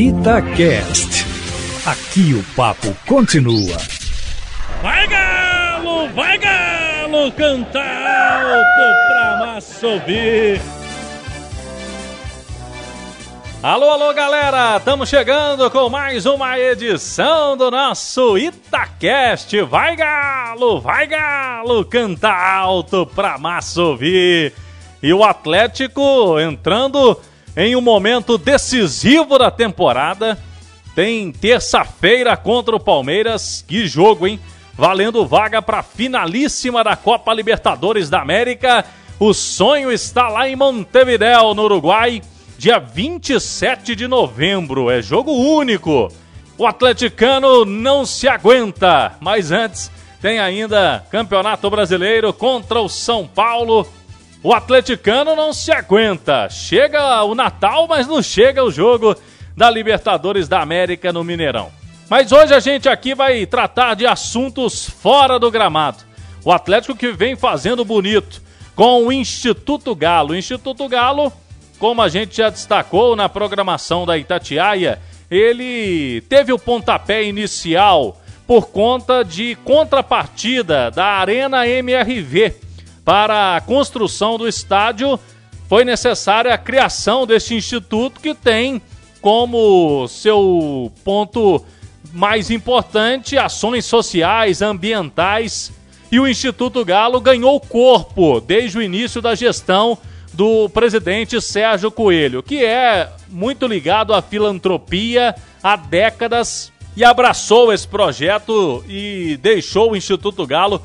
Itacast. Aqui o papo continua. Vai galo, vai galo, canta alto pra massa ouvir. Alô, alô, galera! Estamos chegando com mais uma edição do nosso Itacast. Vai galo, vai galo, canta alto pra massa ouvir. E o Atlético entrando em um momento decisivo da temporada. Tem terça-feira contra o Palmeiras. Que jogo, hein? Valendo vaga para finalíssima da Copa Libertadores da América. O sonho está lá em Montevideo, no Uruguai, dia 27 de novembro. É jogo único. O atleticano não se aguenta, mas antes tem ainda Campeonato Brasileiro contra o São Paulo o atleticano não se aguenta. Chega o Natal, mas não chega o jogo da Libertadores da América no Mineirão. Mas hoje a gente aqui vai tratar de assuntos fora do gramado. O Atlético que vem fazendo bonito com o Instituto Galo. O Instituto Galo, como a gente já destacou na programação da Itatiaia, ele teve o pontapé inicial por conta de contrapartida da Arena MRV para a construção do estádio, foi necessária a criação deste instituto que tem como seu ponto mais importante ações sociais, ambientais. E o Instituto Galo ganhou corpo desde o início da gestão do presidente Sérgio Coelho, que é muito ligado à filantropia há décadas e abraçou esse projeto e deixou o Instituto Galo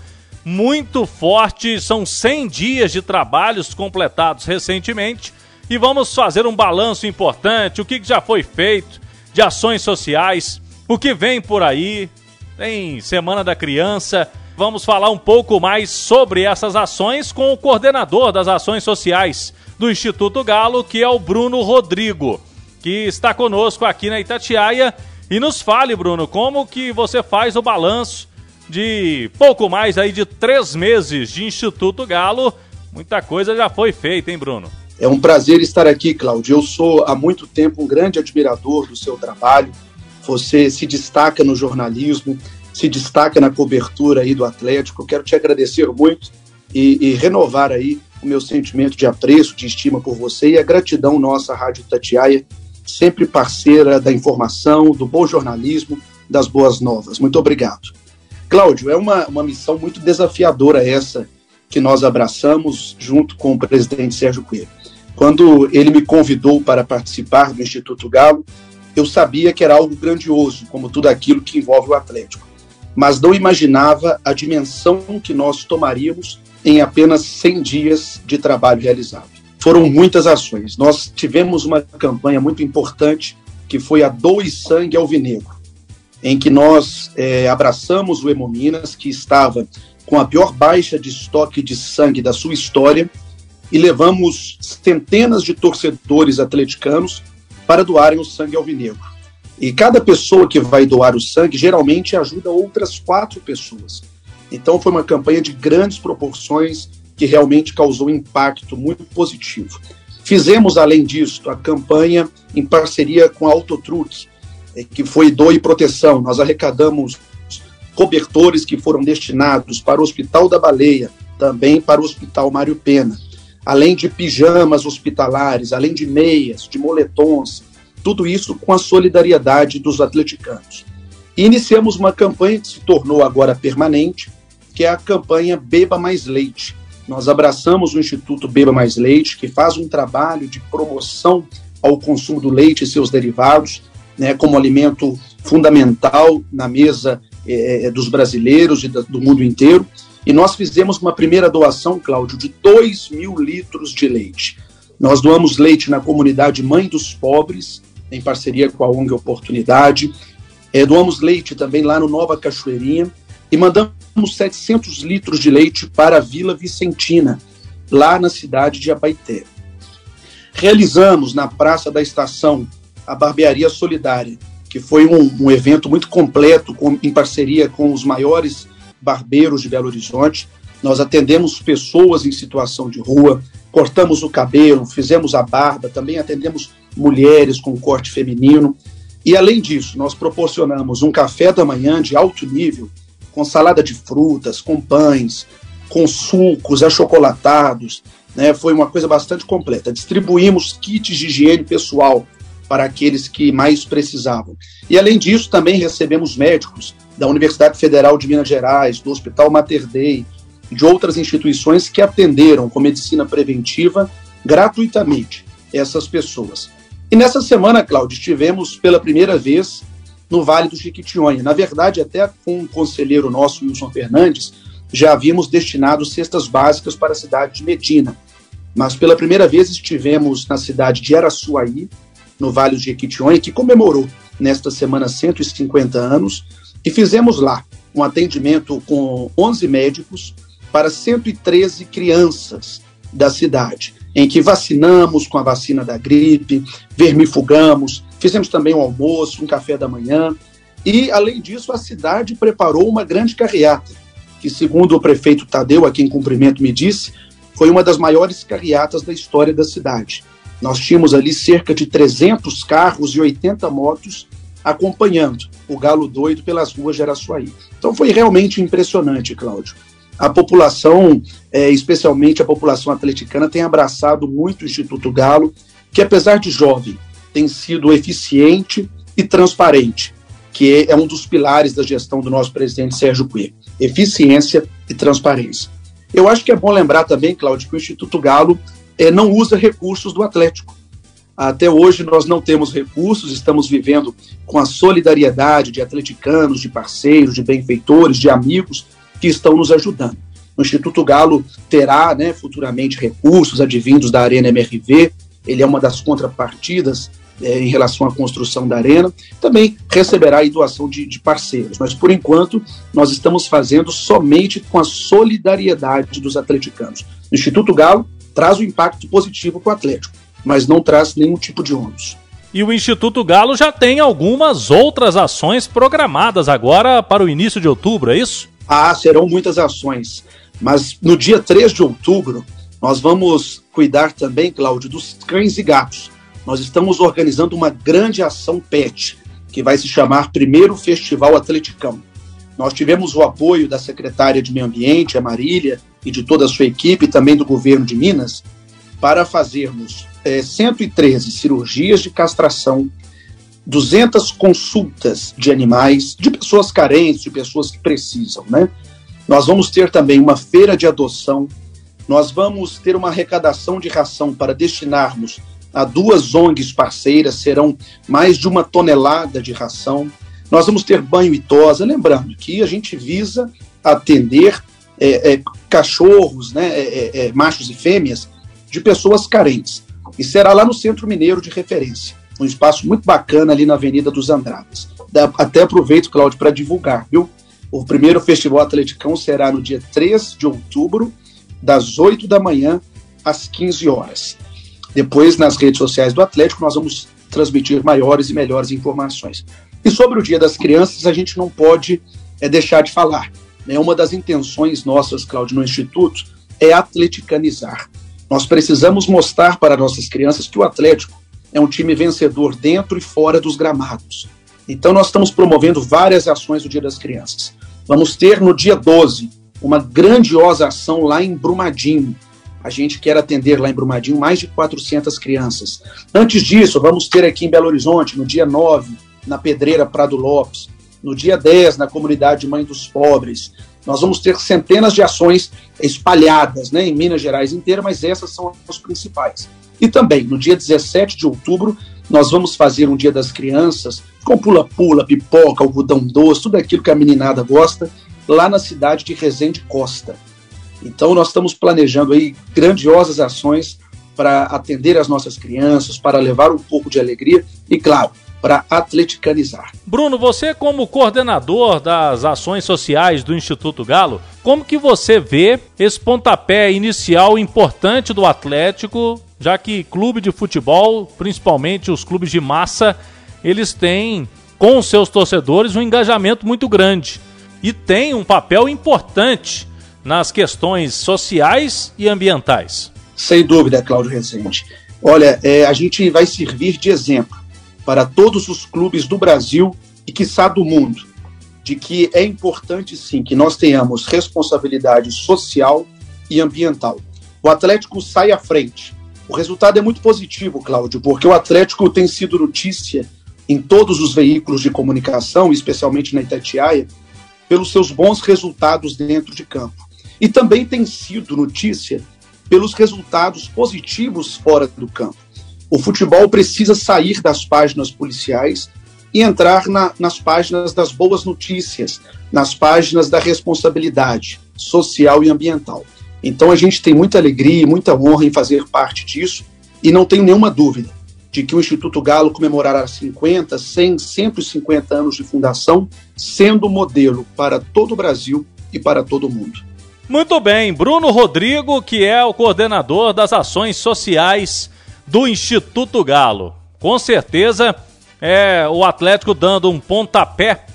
muito forte. São 100 dias de trabalhos completados recentemente e vamos fazer um balanço importante, o que já foi feito de ações sociais, o que vem por aí. Tem Semana da Criança. Vamos falar um pouco mais sobre essas ações com o coordenador das ações sociais do Instituto Galo, que é o Bruno Rodrigo, que está conosco aqui na Itatiaia. E nos fale, Bruno, como que você faz o balanço de pouco mais aí de três meses de Instituto Galo, muita coisa já foi feita, hein, Bruno? É um prazer estar aqui, Cláudio. Eu sou há muito tempo um grande admirador do seu trabalho. Você se destaca no jornalismo, se destaca na cobertura aí do Atlético. quero te agradecer muito e, e, renovar aí o meu sentimento de apreço, de estima por você e a gratidão nossa à Rádio Tatiaia, sempre parceira da informação, do bom jornalismo, das boas novas. Muito obrigado. Cláudio, é uma, uma missão muito desafiadora essa que nós abraçamos junto com o presidente Sérgio Coelho. Quando ele me convidou para participar do Instituto Galo, eu sabia que era algo grandioso, como tudo aquilo que envolve o Atlético, mas não imaginava a dimensão que nós tomaríamos em apenas 100 dias de trabalho realizado. Foram muitas ações. Nós tivemos uma campanha muito importante que foi a Doe Sangue Alvinegro em que nós é, abraçamos o Hemominas, que estava com a pior baixa de estoque de sangue da sua história, e levamos centenas de torcedores atleticanos para doarem o sangue alvinegro. E cada pessoa que vai doar o sangue geralmente ajuda outras quatro pessoas. Então foi uma campanha de grandes proporções que realmente causou impacto muito positivo. Fizemos, além disso, a campanha em parceria com a Autotruque, que foi Doe Proteção. Nós arrecadamos cobertores que foram destinados para o Hospital da Baleia, também para o Hospital Mário Pena, além de pijamas hospitalares, além de meias, de moletons, tudo isso com a solidariedade dos atleticanos. E iniciamos uma campanha que se tornou agora permanente, que é a campanha Beba Mais Leite. Nós abraçamos o Instituto Beba Mais Leite, que faz um trabalho de promoção ao consumo do leite e seus derivados, né, como alimento fundamental na mesa é, dos brasileiros e do mundo inteiro. E nós fizemos uma primeira doação, Cláudio, de 2 mil litros de leite. Nós doamos leite na comunidade Mãe dos Pobres, em parceria com a ONG Oportunidade. É, doamos leite também lá no Nova Cachoeirinha e mandamos 700 litros de leite para a Vila Vicentina, lá na cidade de Abaité. Realizamos na Praça da Estação a Barbearia Solidária, que foi um, um evento muito completo, com, em parceria com os maiores barbeiros de Belo Horizonte. Nós atendemos pessoas em situação de rua, cortamos o cabelo, fizemos a barba, também atendemos mulheres com corte feminino. E além disso, nós proporcionamos um café da manhã de alto nível, com salada de frutas, com pães, com sucos achocolatados, né? Foi uma coisa bastante completa. Distribuímos kits de higiene pessoal para aqueles que mais precisavam. E além disso, também recebemos médicos da Universidade Federal de Minas Gerais, do Hospital Mater Dei, de outras instituições que atenderam com medicina preventiva gratuitamente essas pessoas. E nessa semana, Cláudio, estivemos pela primeira vez no Vale do Chiquitinhonha. Na verdade, até com um conselheiro nosso, Wilson Fernandes, já havíamos destinado cestas básicas para a cidade de Medina. Mas pela primeira vez estivemos na cidade de Araçuaí, no Vale do Jequitinhonha, que comemorou nesta semana 150 anos, e fizemos lá um atendimento com 11 médicos para 113 crianças da cidade, em que vacinamos com a vacina da gripe, vermifugamos, fizemos também um almoço, um café da manhã, e além disso a cidade preparou uma grande carreata, que segundo o prefeito Tadeu, aqui em cumprimento, me disse, foi uma das maiores carreatas da história da cidade. Nós tínhamos ali cerca de 300 carros e 80 motos acompanhando o Galo Doido pelas ruas de Araçuaí. Então foi realmente impressionante, Cláudio. A população, é, especialmente a população atleticana, tem abraçado muito o Instituto Galo, que apesar de jovem, tem sido eficiente e transparente, que é um dos pilares da gestão do nosso presidente Sérgio Coelho. Eficiência e transparência. Eu acho que é bom lembrar também, Cláudio, que o Instituto Galo é, não usa recursos do Atlético. Até hoje nós não temos recursos, estamos vivendo com a solidariedade de atleticanos, de parceiros, de benfeitores, de amigos que estão nos ajudando. O Instituto Galo terá né, futuramente recursos advindos da Arena MRV, ele é uma das contrapartidas é, em relação à construção da arena, também receberá a doação de, de, parceiros. Mas, por enquanto, nós estamos fazendo somente com a solidariedade dos atleticanos. O Instituto Galo traz um impacto positivo para o Atlético, mas não traz nenhum tipo de ônus. E o Instituto Galo já tem algumas outras ações programadas agora para o início de outubro, é isso? Ah, serão muitas ações. Mas no dia 3 de outubro, nós vamos cuidar também, Cláudio, dos cães e gatos nós estamos organizando uma grande ação PET, que vai se chamar Primeiro Festival Atleticão. Nós tivemos o apoio da secretária de Meio Ambiente, a Marília, e de toda a sua equipe, também do governo de Minas, para fazermos é, 113 cirurgias de castração, 200 consultas de animais, de pessoas carentes, de pessoas que precisam, né? Nós vamos ter também uma feira de adoção, nós vamos ter uma arrecadação de ração para destinarmos a duas ONGs parceiras, serão mais de uma tonelada de ração. Nós vamos ter banho e tosa, lembrando que a gente visa atender é, é, cachorros, né, é, é, é, machos e fêmeas, de pessoas carentes. E será lá no Centro Mineiro de Referência, um espaço muito bacana ali na Avenida dos Andradas. Até aproveito, Cláudio, para divulgar, viu? O primeiro Festival Atleticão será no dia 3 de outubro, das 8 da manhã às 15 horas. Depois, nas redes sociais do Atlético, nós vamos transmitir maiores e melhores informações. E sobre o Dia das Crianças, a gente não pode é, deixar de falar. Né? Uma das intenções nossas, Cláudio, no Instituto, é atleticanizar. Nós precisamos mostrar para nossas crianças que o Atlético é um time vencedor dentro e fora dos gramados. Então, nós estamos promovendo várias ações do Dia das Crianças. Vamos ter no dia 12 uma grandiosa ação lá em Brumadinho, a gente quer atender lá em Brumadinho mais de 400 crianças. Antes disso, vamos ter aqui em Belo Horizonte, no dia 9, na Pedreira Prado Lopes, no dia 10, na comunidade Mãe dos Pobres. Nós vamos ter centenas de ações espalhadas né, em Minas Gerais inteira, mas essas são as principais. E também, no dia 17 de outubro, nós vamos fazer um Dia das Crianças com pula-pula, pipoca, algodão doce, tudo aquilo que a meninada gosta, lá na cidade de Resende Costa. Então, nós estamos planejando aí grandiosas ações para atender as nossas crianças, para levar um pouco de alegria e, claro, para atleticanizar. Bruno, você como coordenador das ações sociais do Instituto Galo, como que você vê esse pontapé inicial importante do Atlético, já que clube de futebol, principalmente os clubes de massa, eles têm com seus torcedores um engajamento muito grande e tem um papel importante nas questões sociais e ambientais? Sem dúvida, Cláudio Rezende. Olha, é, a gente vai servir de exemplo para todos os clubes do Brasil e, quiçá, do mundo, de que é importante, sim, que nós tenhamos responsabilidade social e ambiental. O Atlético sai à frente. O resultado é muito positivo, Cláudio, porque o Atlético tem sido notícia em todos os veículos de comunicação, especialmente na Itatiaia, pelos seus bons resultados dentro de campo. E também tem sido notícia pelos resultados positivos fora do campo. O futebol precisa sair das páginas policiais e entrar na, nas páginas das boas notícias, nas páginas da responsabilidade social e ambiental. Então a gente tem muita alegria e muita honra em fazer parte disso e não tenho nenhuma dúvida de que o Instituto Galo comemorará 50, 100, 150 anos de fundação, sendo modelo para todo o Brasil e para todo o mundo. Muito bem, Bruno Rodrigo, que é o coordenador das ações sociais do Instituto Galo. Com certeza é o Atlético dando um pontapé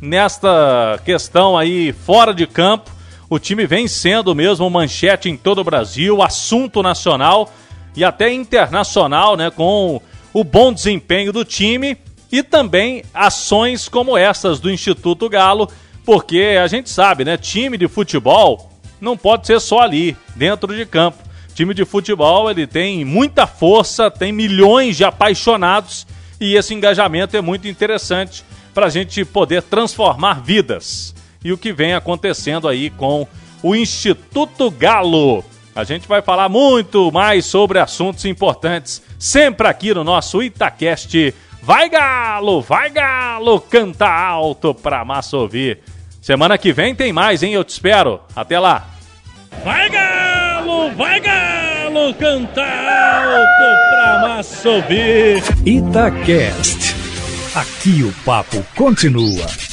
nesta questão aí fora de campo. O time vem sendo mesmo manchete em todo o Brasil, assunto nacional e até internacional, né, com o bom desempenho do time e também ações como essas do Instituto Galo, porque a gente sabe, né, time de futebol não pode ser só ali, dentro de campo. Time de futebol, ele tem muita força, tem milhões de apaixonados e esse engajamento é muito interessante para a gente poder transformar vidas. E o que vem acontecendo aí com o Instituto Galo. A gente vai falar muito mais sobre assuntos importantes sempre aqui no nosso Itacast. Vai Galo, vai Galo, canta alto pra massa ouvir. Semana que vem tem mais, hein? Eu te espero. Até lá. Vai Galo, vai Galo, canta alto pra massa ouvir. Itacast. Aqui o papo continua.